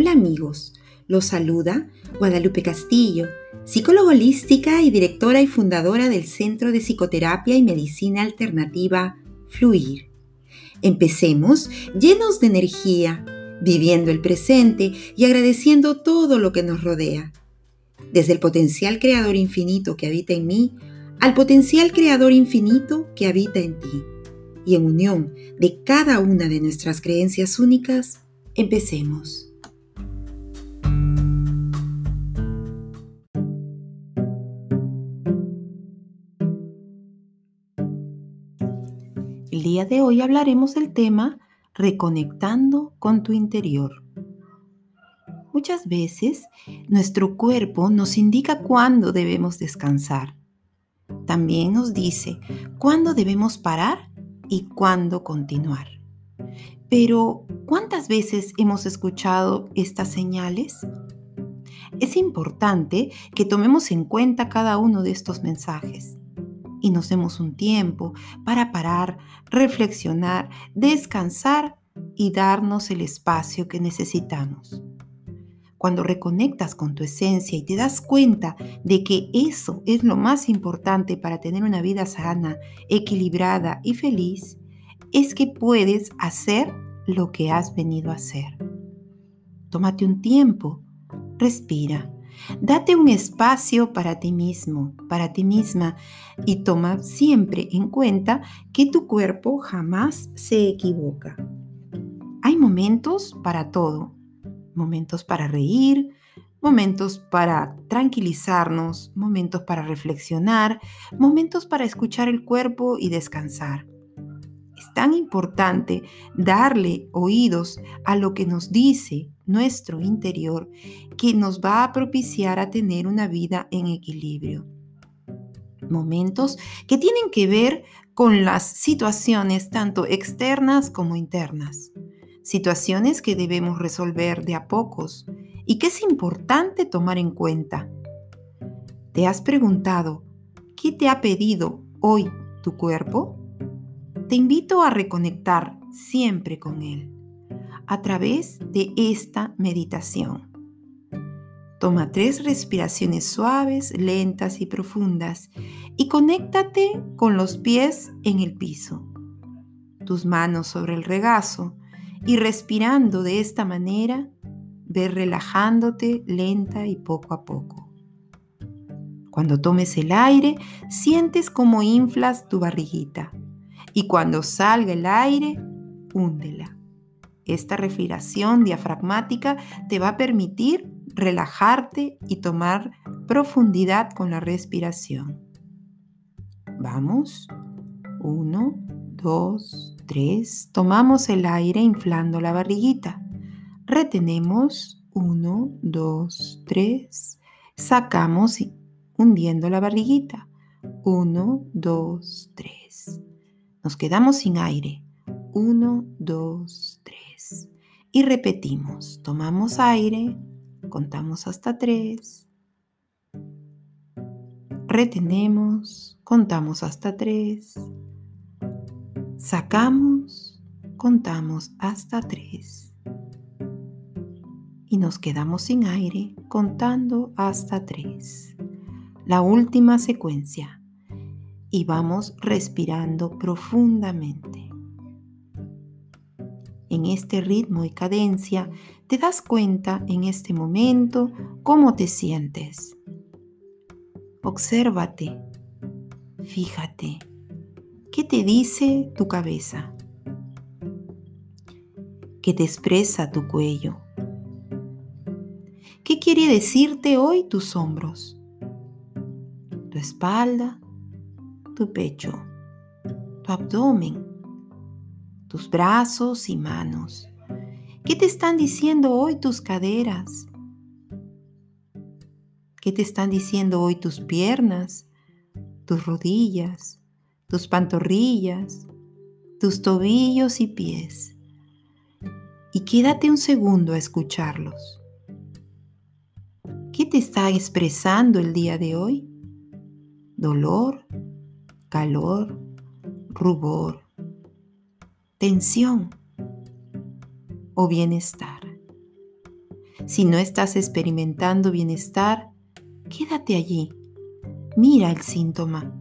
Hola amigos, los saluda Guadalupe Castillo, psicóloga holística y directora y fundadora del Centro de Psicoterapia y Medicina Alternativa Fluir. Empecemos llenos de energía, viviendo el presente y agradeciendo todo lo que nos rodea. Desde el potencial creador infinito que habita en mí al potencial creador infinito que habita en ti. Y en unión de cada una de nuestras creencias únicas, empecemos. De hoy hablaremos del tema reconectando con tu interior. Muchas veces nuestro cuerpo nos indica cuándo debemos descansar. También nos dice cuándo debemos parar y cuándo continuar. Pero, ¿cuántas veces hemos escuchado estas señales? Es importante que tomemos en cuenta cada uno de estos mensajes y nos demos un tiempo para parar, reflexionar, descansar y darnos el espacio que necesitamos. Cuando reconectas con tu esencia y te das cuenta de que eso es lo más importante para tener una vida sana, equilibrada y feliz, es que puedes hacer lo que has venido a hacer. Tómate un tiempo, respira Date un espacio para ti mismo, para ti misma y toma siempre en cuenta que tu cuerpo jamás se equivoca. Hay momentos para todo, momentos para reír, momentos para tranquilizarnos, momentos para reflexionar, momentos para escuchar el cuerpo y descansar. Es tan importante darle oídos a lo que nos dice nuestro interior que nos va a propiciar a tener una vida en equilibrio. Momentos que tienen que ver con las situaciones tanto externas como internas. Situaciones que debemos resolver de a pocos y que es importante tomar en cuenta. ¿Te has preguntado qué te ha pedido hoy tu cuerpo? Te invito a reconectar siempre con Él a través de esta meditación. Toma tres respiraciones suaves, lentas y profundas y conéctate con los pies en el piso, tus manos sobre el regazo y respirando de esta manera, ve relajándote lenta y poco a poco. Cuando tomes el aire, sientes como inflas tu barriguita y cuando salga el aire, húndela. Esta respiración diafragmática te va a permitir relajarte y tomar profundidad con la respiración. Vamos. Uno, dos, tres. Tomamos el aire inflando la barriguita. Retenemos. Uno, dos, tres. Sacamos hundiendo la barriguita. Uno, dos, tres. Nos quedamos sin aire. Uno, dos, tres. Y repetimos. Tomamos aire, contamos hasta tres. Retenemos, contamos hasta tres. Sacamos, contamos hasta tres. Y nos quedamos sin aire contando hasta tres. La última secuencia y vamos respirando profundamente. En este ritmo y cadencia te das cuenta en este momento cómo te sientes. Obsérvate, fíjate, ¿qué te dice tu cabeza? ¿Qué te expresa tu cuello? ¿Qué quiere decirte hoy tus hombros? ¿Tu espalda? tu pecho, tu abdomen, tus brazos y manos. ¿Qué te están diciendo hoy tus caderas? ¿Qué te están diciendo hoy tus piernas, tus rodillas, tus pantorrillas, tus tobillos y pies? Y quédate un segundo a escucharlos. ¿Qué te está expresando el día de hoy? ¿Dolor? calor, rubor, tensión o bienestar. Si no estás experimentando bienestar, quédate allí. Mira el síntoma.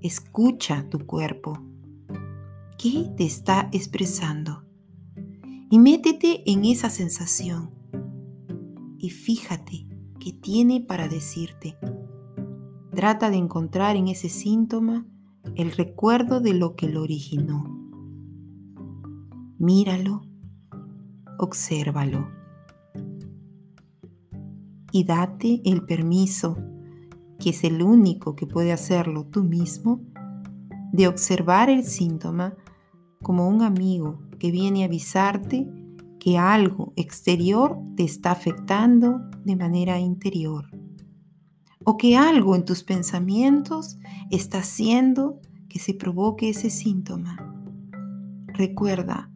Escucha tu cuerpo. ¿Qué te está expresando? Y métete en esa sensación. Y fíjate qué tiene para decirte. Trata de encontrar en ese síntoma el recuerdo de lo que lo originó. Míralo, obsérvalo y date el permiso, que es el único que puede hacerlo tú mismo, de observar el síntoma como un amigo que viene a avisarte que algo exterior te está afectando de manera interior o que algo en tus pensamientos está haciendo que se provoque ese síntoma. Recuerda,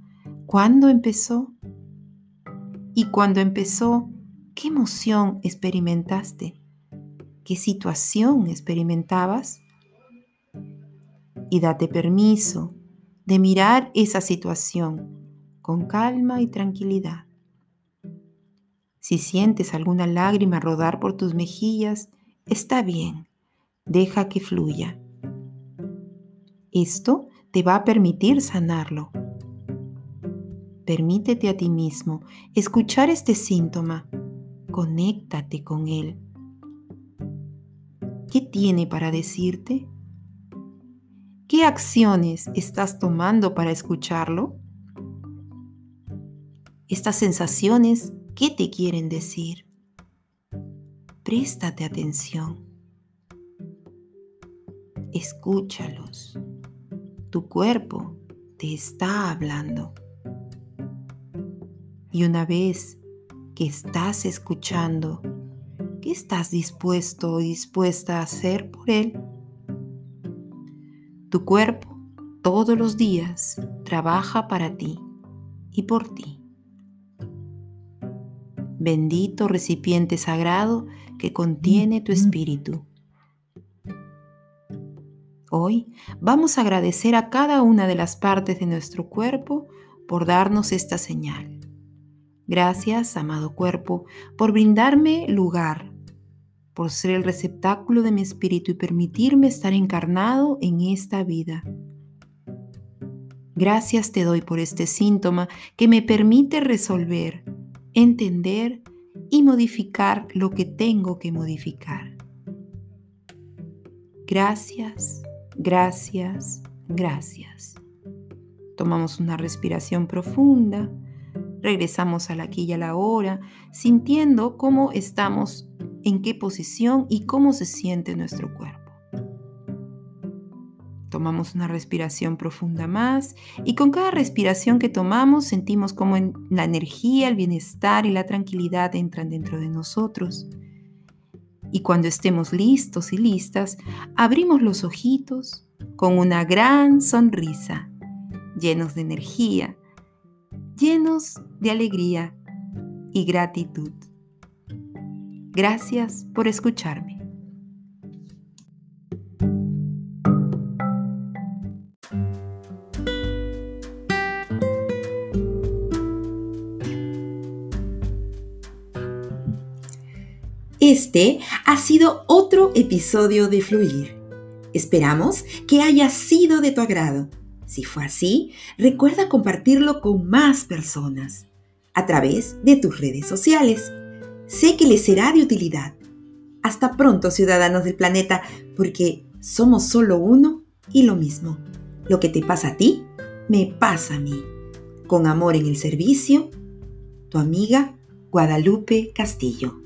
¿cuándo empezó? Y cuando empezó, ¿qué emoción experimentaste? ¿Qué situación experimentabas? Y date permiso de mirar esa situación con calma y tranquilidad. Si sientes alguna lágrima rodar por tus mejillas, está bien, deja que fluya. Esto te va a permitir sanarlo. Permítete a ti mismo escuchar este síntoma. Conéctate con él. ¿Qué tiene para decirte? ¿Qué acciones estás tomando para escucharlo? Estas sensaciones, ¿qué te quieren decir? Préstate atención. Escúchalos. Tu cuerpo te está hablando. Y una vez que estás escuchando, ¿qué estás dispuesto o dispuesta a hacer por él? Tu cuerpo todos los días trabaja para ti y por ti. Bendito recipiente sagrado que contiene tu espíritu. Hoy vamos a agradecer a cada una de las partes de nuestro cuerpo por darnos esta señal. Gracias, amado cuerpo, por brindarme lugar, por ser el receptáculo de mi espíritu y permitirme estar encarnado en esta vida. Gracias te doy por este síntoma que me permite resolver, entender y modificar lo que tengo que modificar. Gracias, gracias, gracias. Tomamos una respiración profunda, regresamos al aquí y a la hora, sintiendo cómo estamos, en qué posición y cómo se siente nuestro cuerpo. Tomamos una respiración profunda más y con cada respiración que tomamos sentimos como la energía, el bienestar y la tranquilidad entran dentro de nosotros. Y cuando estemos listos y listas, abrimos los ojitos con una gran sonrisa, llenos de energía, llenos de alegría y gratitud. Gracias por escucharme. Este ha sido otro episodio de Fluir. Esperamos que haya sido de tu agrado. Si fue así, recuerda compartirlo con más personas a través de tus redes sociales. Sé que les será de utilidad. Hasta pronto, ciudadanos del planeta, porque somos solo uno y lo mismo. Lo que te pasa a ti, me pasa a mí. Con amor en el servicio, tu amiga Guadalupe Castillo.